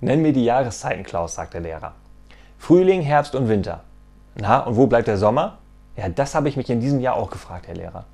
Nenn mir die Jahreszeiten, Klaus, sagt der Lehrer. Frühling, Herbst und Winter. Na, und wo bleibt der Sommer? Ja, das habe ich mich in diesem Jahr auch gefragt, Herr Lehrer.